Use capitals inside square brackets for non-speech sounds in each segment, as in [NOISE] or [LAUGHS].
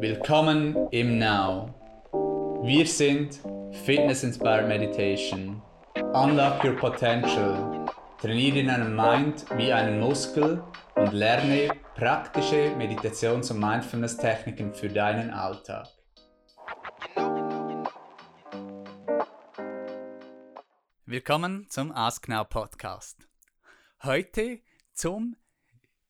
Willkommen im Now. Wir sind Fitness Inspired Meditation. Unlock your potential. Trainiere deinen Mind wie einen Muskel und lerne praktische Meditations- und Mindfulness-Techniken für deinen Alltag. Willkommen zum Ask Now Podcast. Heute zum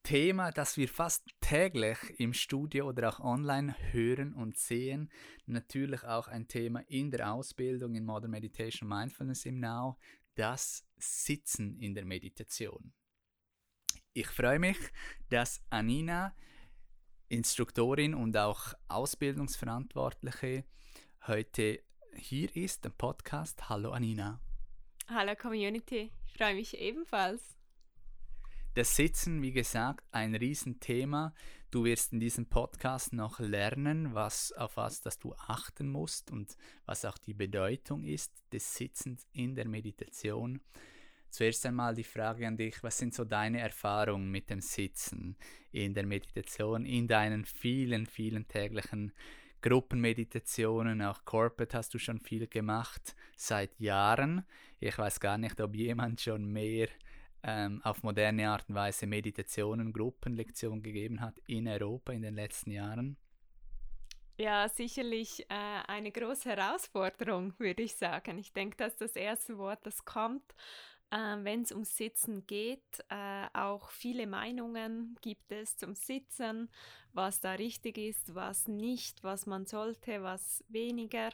Thema, das wir fast täglich im Studio oder auch online hören und sehen. Natürlich auch ein Thema in der Ausbildung in Modern Meditation Mindfulness im Now, das Sitzen in der Meditation. Ich freue mich, dass Anina, Instruktorin und auch Ausbildungsverantwortliche, heute hier ist, im Podcast. Hallo Anina. Hallo Community, ich freue mich ebenfalls. Das Sitzen, wie gesagt, ein Riesenthema. Du wirst in diesem Podcast noch lernen, was, auf was dass du achten musst und was auch die Bedeutung ist des Sitzens in der Meditation. Zuerst einmal die Frage an dich, was sind so deine Erfahrungen mit dem Sitzen in der Meditation, in deinen vielen, vielen täglichen Gruppenmeditationen, auch Corporate hast du schon viel gemacht, seit Jahren. Ich weiß gar nicht, ob jemand schon mehr ähm, auf moderne Art und Weise Meditationen, Gruppenlektionen gegeben hat in Europa in den letzten Jahren? Ja, sicherlich äh, eine große Herausforderung, würde ich sagen. Ich denke, dass das erste Wort, das kommt, äh, wenn es ums Sitzen geht. Äh, auch viele Meinungen gibt es zum Sitzen, was da richtig ist, was nicht, was man sollte, was weniger.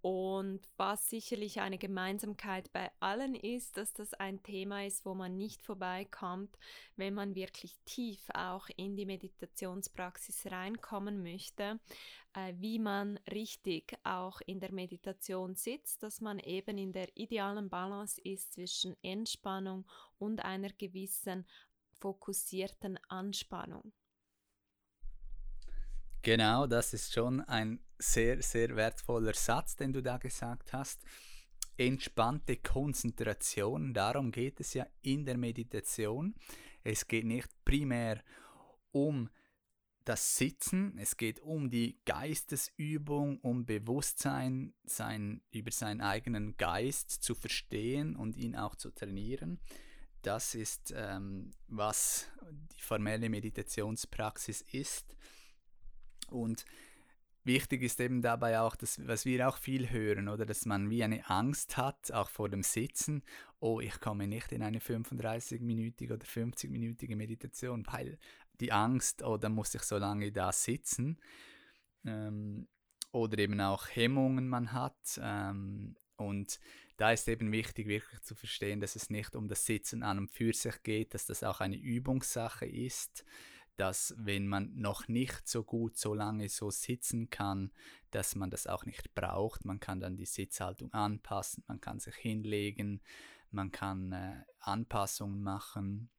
Und was sicherlich eine Gemeinsamkeit bei allen ist, dass das ein Thema ist, wo man nicht vorbeikommt, wenn man wirklich tief auch in die Meditationspraxis reinkommen möchte, äh, wie man richtig auch in der Meditation sitzt, dass man eben in der idealen Balance ist zwischen Entspannung und einer gewissen fokussierten Anspannung. Genau, das ist schon ein sehr, sehr wertvoller Satz, den du da gesagt hast. Entspannte Konzentration, darum geht es ja in der Meditation. Es geht nicht primär um das Sitzen, es geht um die Geistesübung, um Bewusstsein sein, über seinen eigenen Geist zu verstehen und ihn auch zu trainieren. Das ist, ähm, was die formelle Meditationspraxis ist. Und wichtig ist eben dabei auch, dass, was wir auch viel hören, oder dass man wie eine Angst hat, auch vor dem Sitzen, oh, ich komme nicht in eine 35-minütige oder 50-minütige Meditation, weil die Angst, oh, dann muss ich so lange da sitzen. Ähm, oder eben auch Hemmungen man hat. Ähm, und da ist eben wichtig, wirklich zu verstehen, dass es nicht um das Sitzen an und für sich geht, dass das auch eine Übungssache ist dass wenn man noch nicht so gut so lange so sitzen kann, dass man das auch nicht braucht. Man kann dann die Sitzhaltung anpassen, man kann sich hinlegen, man kann äh, Anpassungen machen.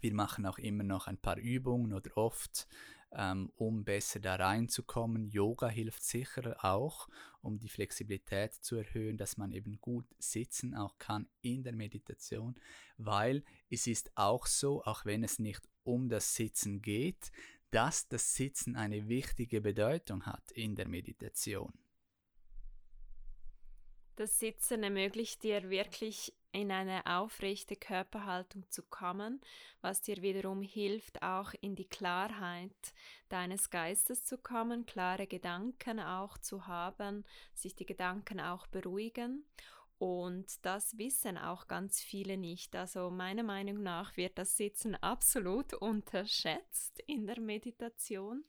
Wir machen auch immer noch ein paar Übungen oder oft, ähm, um besser da reinzukommen. Yoga hilft sicher auch, um die Flexibilität zu erhöhen, dass man eben gut sitzen auch kann in der Meditation, weil es ist auch so, auch wenn es nicht um das Sitzen geht, dass das Sitzen eine wichtige Bedeutung hat in der Meditation. Das Sitzen ermöglicht dir wirklich in eine aufrechte Körperhaltung zu kommen, was dir wiederum hilft, auch in die Klarheit deines Geistes zu kommen, klare Gedanken auch zu haben, sich die Gedanken auch beruhigen und das wissen auch ganz viele nicht. Also meiner Meinung nach wird das Sitzen absolut unterschätzt in der Meditation.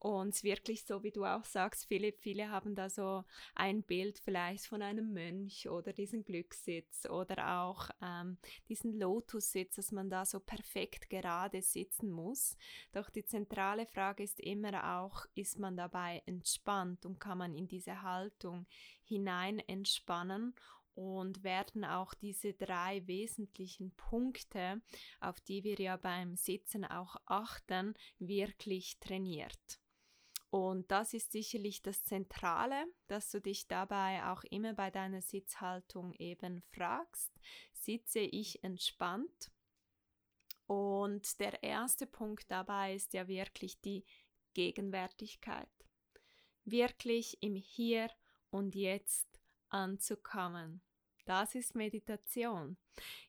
Und wirklich so, wie du auch sagst, Philipp, viele haben da so ein Bild vielleicht von einem Mönch oder diesen Glückssitz oder auch ähm, diesen Lotussitz, dass man da so perfekt gerade sitzen muss. Doch die zentrale Frage ist immer auch, ist man dabei entspannt und kann man in diese Haltung hinein entspannen und werden auch diese drei wesentlichen Punkte, auf die wir ja beim Sitzen auch achten, wirklich trainiert. Und das ist sicherlich das Zentrale, dass du dich dabei auch immer bei deiner Sitzhaltung eben fragst, sitze ich entspannt? Und der erste Punkt dabei ist ja wirklich die Gegenwärtigkeit. wirklich im Hier und Jetzt anzukommen. Das ist Meditation,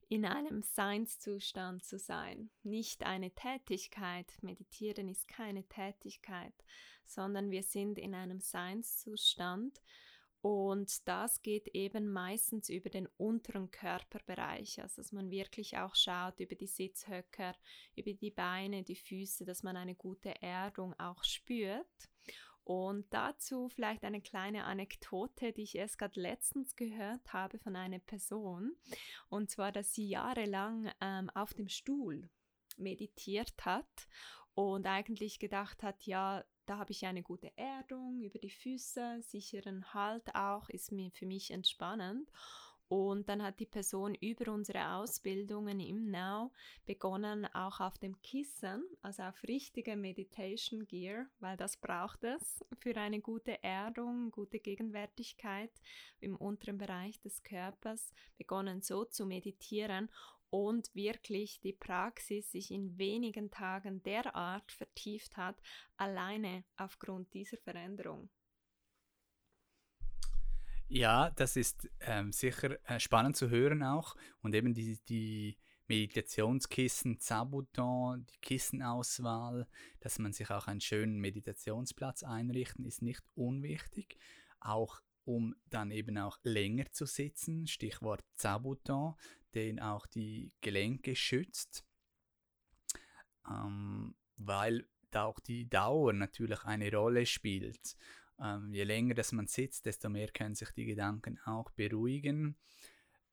in einem Seinszustand zu sein, nicht eine Tätigkeit. Meditieren ist keine Tätigkeit, sondern wir sind in einem Seinszustand und das geht eben meistens über den unteren Körperbereich, also dass man wirklich auch schaut über die Sitzhöcker, über die Beine, die Füße, dass man eine gute Erdung auch spürt. Und dazu vielleicht eine kleine Anekdote, die ich erst gerade letztens gehört habe von einer Person. Und zwar, dass sie jahrelang ähm, auf dem Stuhl meditiert hat und eigentlich gedacht hat, ja, da habe ich eine gute Erdung über die Füße, sicheren Halt auch, ist mir für mich entspannend. Und dann hat die Person über unsere Ausbildungen im Now begonnen, auch auf dem Kissen, also auf richtige Meditation Gear, weil das braucht es für eine gute Erdung, gute Gegenwärtigkeit im unteren Bereich des Körpers, begonnen so zu meditieren und wirklich die Praxis sich in wenigen Tagen derart vertieft hat, alleine aufgrund dieser Veränderung. Ja, das ist ähm, sicher äh, spannend zu hören auch. Und eben die, die Meditationskissen, Zabuton, die Kissenauswahl, dass man sich auch einen schönen Meditationsplatz einrichten, ist nicht unwichtig. Auch um dann eben auch länger zu sitzen, Stichwort Zabuton, den auch die Gelenke schützt, ähm, weil da auch die Dauer natürlich eine Rolle spielt. Ähm, je länger dass man sitzt, desto mehr können sich die Gedanken auch beruhigen.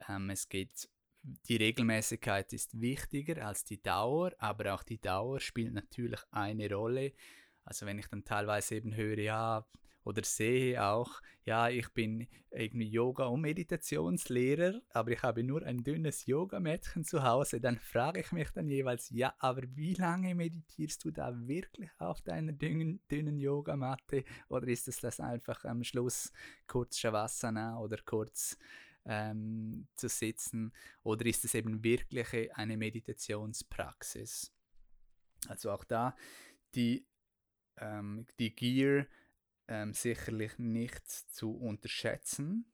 Ähm, es geht, die Regelmäßigkeit ist wichtiger als die Dauer, aber auch die Dauer spielt natürlich eine Rolle. Also wenn ich dann teilweise eben höre, ja, oder sehe auch, ja, ich bin irgendwie Yoga- und Meditationslehrer, aber ich habe nur ein dünnes Yogamädchen zu Hause, dann frage ich mich dann jeweils, ja, aber wie lange meditierst du da wirklich auf deiner dünnen, dünnen Yogamatte? Oder ist es das einfach am Schluss kurz Shavasana oder kurz ähm, zu sitzen? Oder ist es eben wirklich eine Meditationspraxis? Also auch da die, ähm, die Gear ähm, sicherlich nicht zu unterschätzen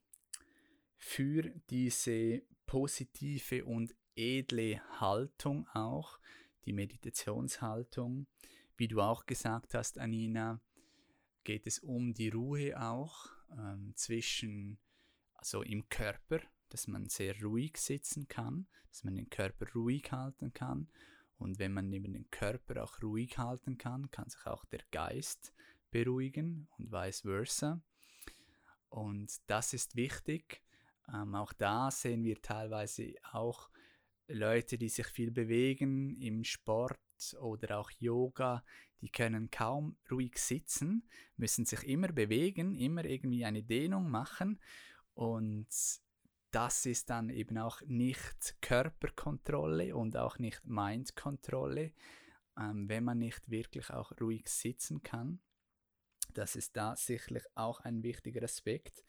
für diese positive und edle Haltung auch, die Meditationshaltung. Wie du auch gesagt hast, Anina, geht es um die Ruhe auch ähm, zwischen, also im Körper, dass man sehr ruhig sitzen kann, dass man den Körper ruhig halten kann. Und wenn man eben den Körper auch ruhig halten kann, kann sich auch der Geist beruhigen und vice versa. Und das ist wichtig. Ähm, auch da sehen wir teilweise auch Leute, die sich viel bewegen im Sport oder auch Yoga, die können kaum ruhig sitzen, müssen sich immer bewegen, immer irgendwie eine Dehnung machen und das ist dann eben auch nicht Körperkontrolle und auch nicht Mindkontrolle, ähm, wenn man nicht wirklich auch ruhig sitzen kann. Das ist da sicherlich auch ein wichtiger Aspekt.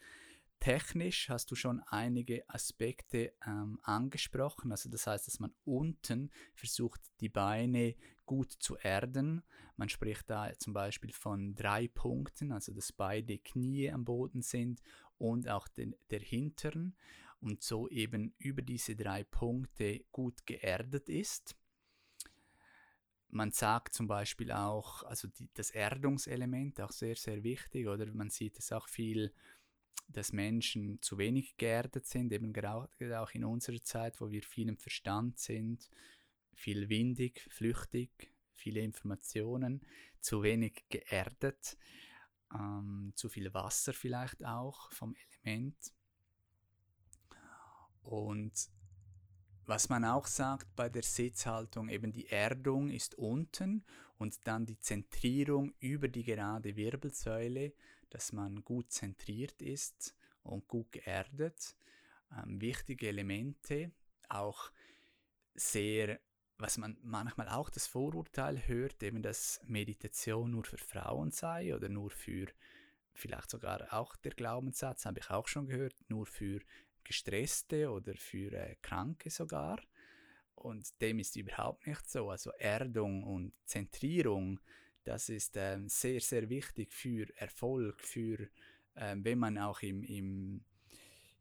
Technisch hast du schon einige Aspekte ähm, angesprochen. Also das heißt, dass man unten versucht, die Beine gut zu erden. Man spricht da zum Beispiel von drei Punkten, also dass beide Knie am Boden sind und auch den, der Hintern und so eben über diese drei Punkte gut geerdet ist. Man sagt zum Beispiel auch, also die, das Erdungselement auch sehr, sehr wichtig, oder man sieht es auch viel, dass Menschen zu wenig geerdet sind, eben gerade auch in unserer Zeit, wo wir viel im Verstand sind, viel windig, flüchtig, viele Informationen, zu wenig geerdet, ähm, zu viel Wasser vielleicht auch vom Element. Und was man auch sagt bei der Sitzhaltung, eben die Erdung ist unten und dann die Zentrierung über die gerade Wirbelsäule, dass man gut zentriert ist und gut geerdet. Ähm, wichtige Elemente, auch sehr, was man manchmal auch das Vorurteil hört, eben dass Meditation nur für Frauen sei oder nur für, vielleicht sogar auch der Glaubenssatz, habe ich auch schon gehört, nur für Gestresste oder für äh, Kranke sogar. Und dem ist überhaupt nicht so. Also Erdung und Zentrierung, Das ist ähm, sehr, sehr wichtig für Erfolg, für ähm, wenn man auch im, im,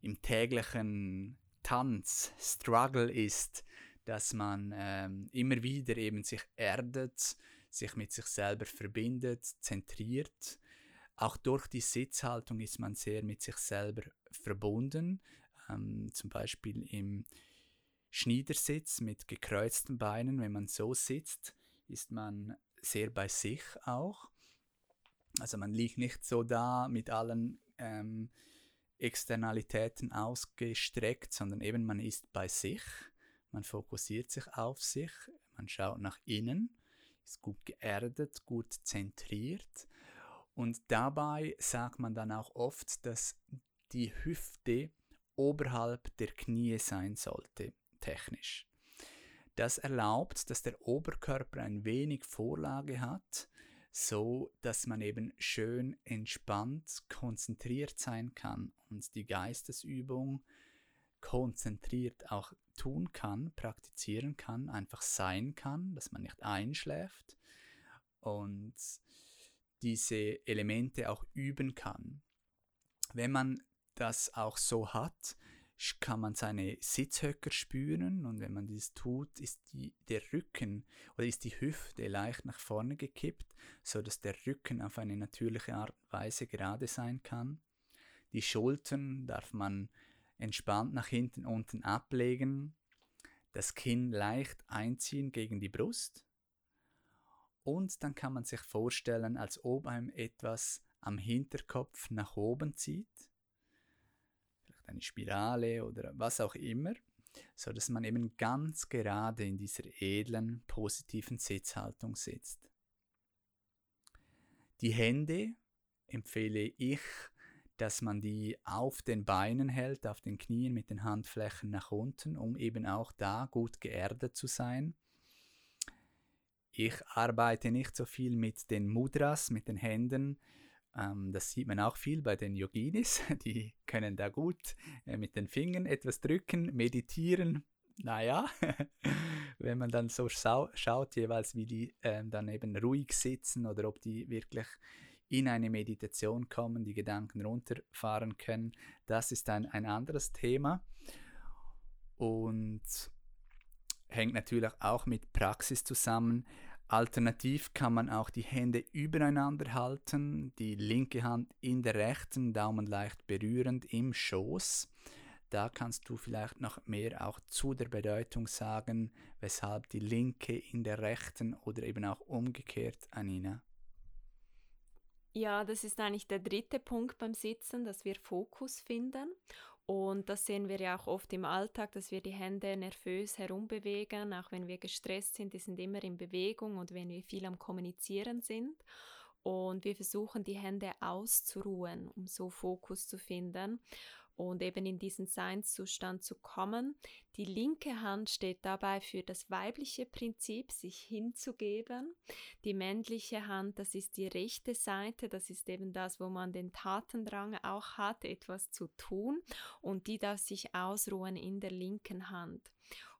im täglichen Tanz, Struggle ist, dass man ähm, immer wieder eben sich erdet, sich mit sich selber verbindet, zentriert. Auch durch die Sitzhaltung ist man sehr mit sich selber verbunden. Ähm, zum Beispiel im Schneidersitz mit gekreuzten Beinen, wenn man so sitzt, ist man sehr bei sich auch. Also man liegt nicht so da mit allen ähm, Externalitäten ausgestreckt, sondern eben man ist bei sich, man fokussiert sich auf sich, man schaut nach innen, ist gut geerdet, gut zentriert. Und dabei sagt man dann auch oft, dass die Hüfte oberhalb der Knie sein sollte, technisch. Das erlaubt, dass der Oberkörper ein wenig Vorlage hat, so dass man eben schön entspannt, konzentriert sein kann und die Geistesübung konzentriert auch tun kann, praktizieren kann, einfach sein kann, dass man nicht einschläft und diese Elemente auch üben kann. Wenn man das auch so hat, kann man seine Sitzhöcker spüren und wenn man dies tut, ist die, der Rücken oder ist die Hüfte leicht nach vorne gekippt, so dass der Rücken auf eine natürliche Art und Weise gerade sein kann. Die Schultern darf man entspannt nach hinten unten ablegen, das Kinn leicht einziehen gegen die Brust und dann kann man sich vorstellen, als ob einem etwas am Hinterkopf nach oben zieht eine Spirale oder was auch immer, so dass man eben ganz gerade in dieser edlen, positiven Sitzhaltung sitzt. Die Hände empfehle ich, dass man die auf den Beinen hält, auf den Knien mit den Handflächen nach unten, um eben auch da gut geerdet zu sein. Ich arbeite nicht so viel mit den Mudras, mit den Händen, das sieht man auch viel bei den Yoginis. [LAUGHS] Die können da gut äh, mit den Fingern etwas drücken, meditieren. Naja, [LAUGHS] wenn man dann so schau schaut, jeweils wie die äh, dann eben ruhig sitzen oder ob die wirklich in eine Meditation kommen, die Gedanken runterfahren können, das ist ein, ein anderes Thema und hängt natürlich auch mit Praxis zusammen. Alternativ kann man auch die Hände übereinander halten, die linke Hand in der rechten, Daumen leicht berührend im Schoß. Da kannst du vielleicht noch mehr auch zu der Bedeutung sagen, weshalb die linke in der rechten oder eben auch umgekehrt, Anina. Ja, das ist eigentlich der dritte Punkt beim Sitzen, dass wir Fokus finden. Und das sehen wir ja auch oft im Alltag, dass wir die Hände nervös herumbewegen, auch wenn wir gestresst sind, die sind immer in Bewegung und wenn wir viel am Kommunizieren sind. Und wir versuchen die Hände auszuruhen, um so Fokus zu finden und eben in diesen Seinszustand zu kommen. Die linke Hand steht dabei für das weibliche Prinzip, sich hinzugeben. Die männliche Hand, das ist die rechte Seite, das ist eben das, wo man den Tatendrang auch hat, etwas zu tun und die darf sich ausruhen in der linken Hand.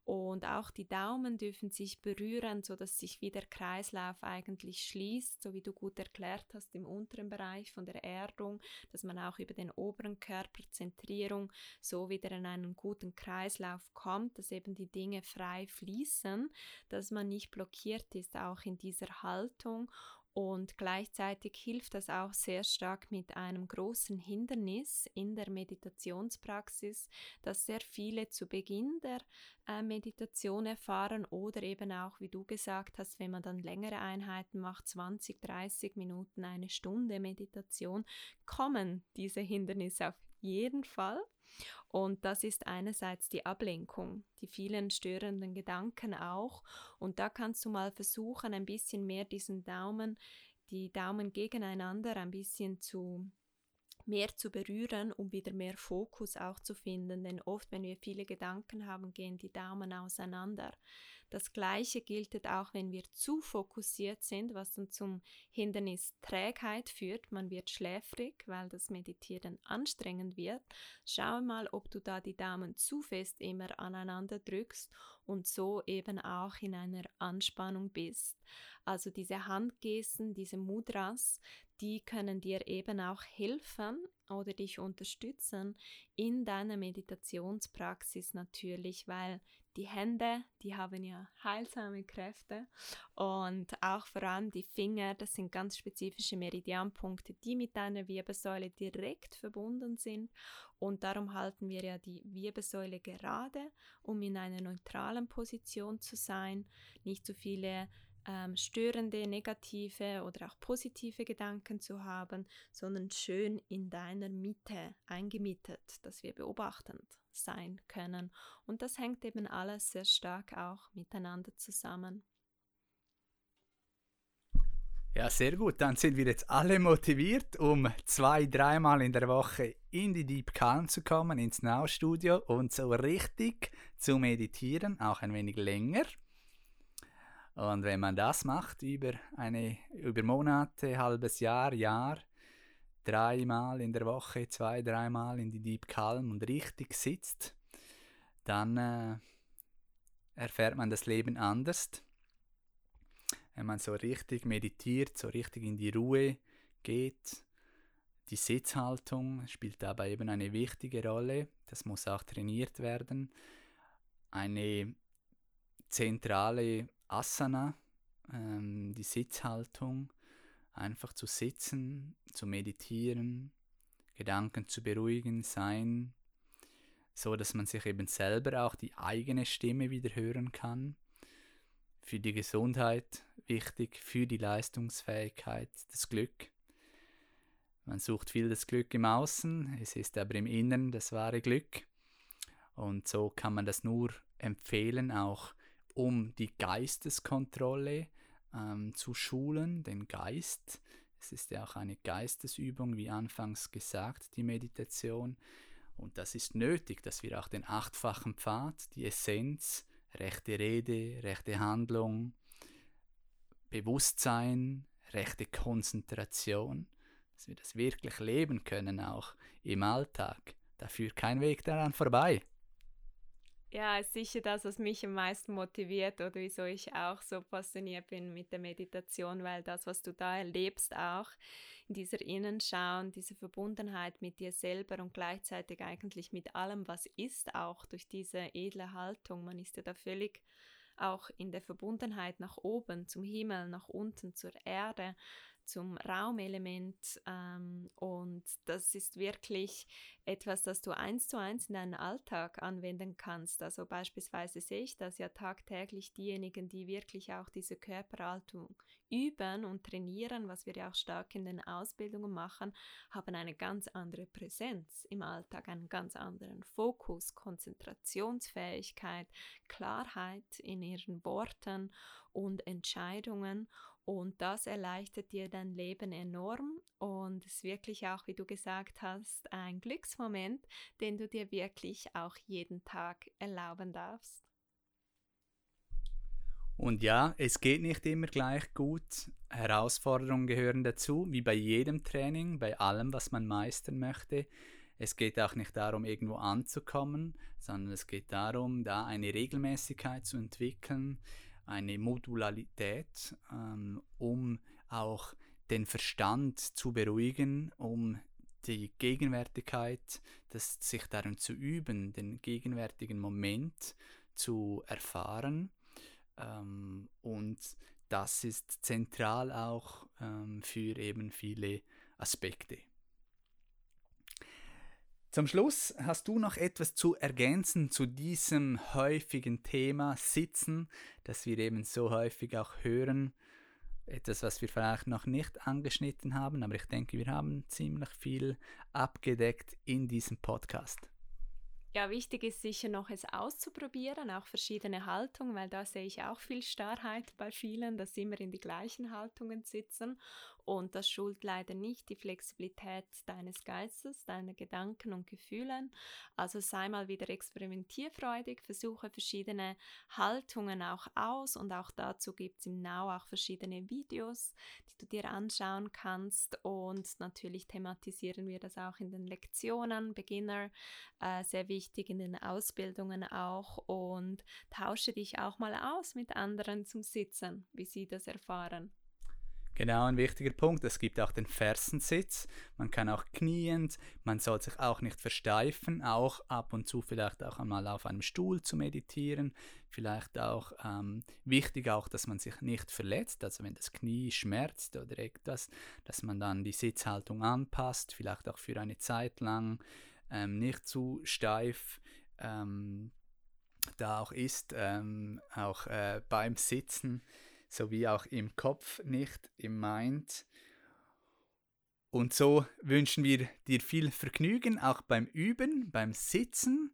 Und auch die Daumen dürfen sich berühren, so dass sich wie der Kreislauf eigentlich schließt, so wie du gut erklärt hast im unteren Bereich von der Erdung, dass man auch über den oberen Körper Zentrierung so wieder in einen guten Kreislauf kommt, dass eben die Dinge frei fließen, dass man nicht blockiert ist auch in dieser Haltung und gleichzeitig hilft das auch sehr stark mit einem großen Hindernis in der Meditationspraxis, dass sehr viele zu Beginn der äh, Meditation erfahren oder eben auch, wie du gesagt hast, wenn man dann längere Einheiten macht, 20, 30 Minuten, eine Stunde Meditation, kommen diese Hindernisse auf jeden Fall. Und das ist einerseits die Ablenkung, die vielen störenden Gedanken auch. Und da kannst du mal versuchen, ein bisschen mehr diesen Daumen, die Daumen gegeneinander ein bisschen zu mehr zu berühren, um wieder mehr Fokus auch zu finden. Denn oft, wenn wir viele Gedanken haben, gehen die Daumen auseinander. Das Gleiche gilt auch, wenn wir zu fokussiert sind, was dann zum Hindernis Trägheit führt. Man wird schläfrig, weil das Meditieren anstrengend wird. Schau mal, ob du da die Daumen zu fest immer aneinander drückst und so eben auch in einer Anspannung bist. Also diese Handgesten, diese Mudras, die können dir eben auch helfen oder dich unterstützen in deiner Meditationspraxis natürlich, weil die Hände, die haben ja heilsame Kräfte und auch vor allem die Finger, das sind ganz spezifische Meridianpunkte, die mit deiner Wirbelsäule direkt verbunden sind. Und darum halten wir ja die Wirbelsäule gerade, um in einer neutralen Position zu sein, nicht zu viele ähm, störende, negative oder auch positive Gedanken zu haben, sondern schön in deiner Mitte eingemietet, dass wir beobachtend sein können. Und das hängt eben alles sehr stark auch miteinander zusammen. Ja, sehr gut. Dann sind wir jetzt alle motiviert, um zwei, dreimal in der Woche in die Deep Calm zu kommen, ins Now-Studio und so richtig zu meditieren, auch ein wenig länger. Und wenn man das macht über, eine, über Monate, halbes Jahr, Jahr, dreimal in der Woche, zwei, dreimal in die Deep Calm und richtig sitzt, dann äh, erfährt man das Leben anders. Wenn man so richtig meditiert, so richtig in die Ruhe geht, die Sitzhaltung spielt dabei eben eine wichtige Rolle. Das muss auch trainiert werden. Eine zentrale Asana, ähm, die Sitzhaltung, einfach zu sitzen, zu meditieren, Gedanken zu beruhigen, sein, so dass man sich eben selber auch die eigene Stimme wieder hören kann. Für die Gesundheit wichtig, für die Leistungsfähigkeit, das Glück. Man sucht viel das Glück im Außen, es ist aber im Inneren das wahre Glück. Und so kann man das nur empfehlen, auch um die Geisteskontrolle ähm, zu schulen, den Geist. Es ist ja auch eine Geistesübung, wie anfangs gesagt, die Meditation. Und das ist nötig, dass wir auch den achtfachen Pfad, die Essenz, rechte Rede, rechte Handlung, Bewusstsein, rechte Konzentration, dass wir das wirklich leben können, auch im Alltag. Da führt kein Weg daran vorbei. Ja, ist sicher das, was mich am meisten motiviert oder wieso ich auch so fasziniert bin mit der Meditation, weil das, was du da erlebst, auch in dieser Innenschau und diese Verbundenheit mit dir selber und gleichzeitig eigentlich mit allem, was ist, auch durch diese edle Haltung. Man ist ja da völlig auch in der Verbundenheit nach oben, zum Himmel, nach unten, zur Erde zum Raumelement ähm, und das ist wirklich etwas, das du eins zu eins in deinen Alltag anwenden kannst. Also beispielsweise sehe ich das ja tagtäglich diejenigen, die wirklich auch diese Körperhaltung üben und trainieren, was wir ja auch stark in den Ausbildungen machen, haben eine ganz andere Präsenz im Alltag, einen ganz anderen Fokus, Konzentrationsfähigkeit, Klarheit in ihren Worten und Entscheidungen und das erleichtert dir dein Leben enorm und ist wirklich auch, wie du gesagt hast, ein Glücksmoment, den du dir wirklich auch jeden Tag erlauben darfst. Und ja, es geht nicht immer gleich gut. Herausforderungen gehören dazu, wie bei jedem Training, bei allem, was man meistern möchte. Es geht auch nicht darum, irgendwo anzukommen, sondern es geht darum, da eine Regelmäßigkeit zu entwickeln, eine Modularität, ähm, um auch den Verstand zu beruhigen, um die Gegenwärtigkeit, das, sich darin zu üben, den gegenwärtigen Moment zu erfahren. Ähm, und das ist zentral auch ähm, für eben viele Aspekte. Zum Schluss hast du noch etwas zu ergänzen zu diesem häufigen Thema Sitzen, das wir eben so häufig auch hören. Etwas, was wir vielleicht noch nicht angeschnitten haben, aber ich denke, wir haben ziemlich viel abgedeckt in diesem Podcast. Ja, wichtig ist sicher noch es auszuprobieren, auch verschiedene Haltungen, weil da sehe ich auch viel Starrheit bei vielen, dass sie immer in die gleichen Haltungen sitzen und das schult leider nicht die Flexibilität deines Geistes, deiner Gedanken und Gefühlen. Also sei mal wieder experimentierfreudig, versuche verschiedene Haltungen auch aus und auch dazu gibt es im Now auch verschiedene Videos, die du dir anschauen kannst und natürlich thematisieren wir das auch in den Lektionen, Beginner, äh, sehr wichtig wichtig in den Ausbildungen auch und tausche dich auch mal aus mit anderen zum Sitzen, wie sie das erfahren. Genau, ein wichtiger Punkt. Es gibt auch den Fersensitz. Man kann auch kniend, man soll sich auch nicht versteifen, auch ab und zu vielleicht auch einmal auf einem Stuhl zu meditieren. Vielleicht auch ähm, wichtig auch, dass man sich nicht verletzt, also wenn das Knie schmerzt oder etwas, dass man dann die Sitzhaltung anpasst, vielleicht auch für eine Zeit lang ähm, nicht zu steif ähm, da auch ist, ähm, auch äh, beim Sitzen sowie auch im Kopf, nicht im Mind. Und so wünschen wir dir viel Vergnügen auch beim Üben, beim Sitzen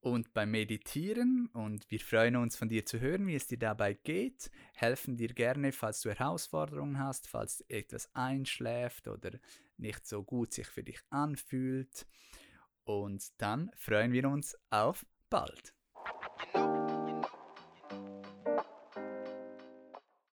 und beim Meditieren. Und wir freuen uns von dir zu hören, wie es dir dabei geht. Helfen dir gerne, falls du Herausforderungen hast, falls etwas einschläft oder nicht so gut sich für dich anfühlt. Und dann freuen wir uns auf bald.